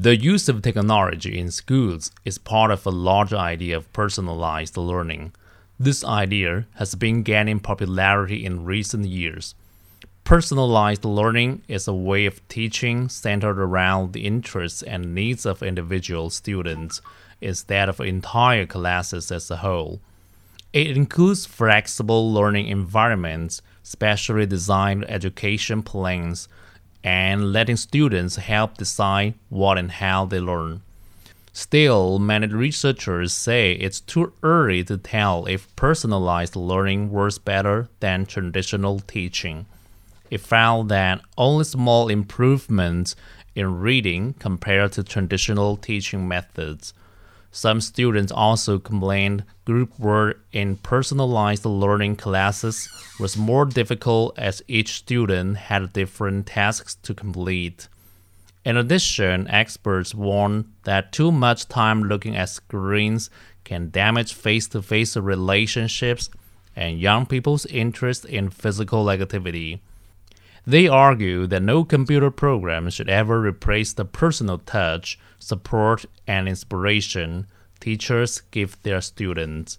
The use of technology in schools is part of a larger idea of personalized learning. This idea has been gaining popularity in recent years. Personalized learning is a way of teaching centered around the interests and needs of individual students instead of entire classes as a whole. It includes flexible learning environments, specially designed education plans, and letting students help decide what and how they learn. Still, many researchers say it's too early to tell if personalized learning works better than traditional teaching. It found that only small improvements in reading compared to traditional teaching methods. Some students also complained group work in personalized learning classes was more difficult as each student had different tasks to complete. In addition, experts warn that too much time looking at screens can damage face to face relationships and young people's interest in physical activity. They argue that no computer program should ever replace the personal touch, support, and inspiration teachers give their students.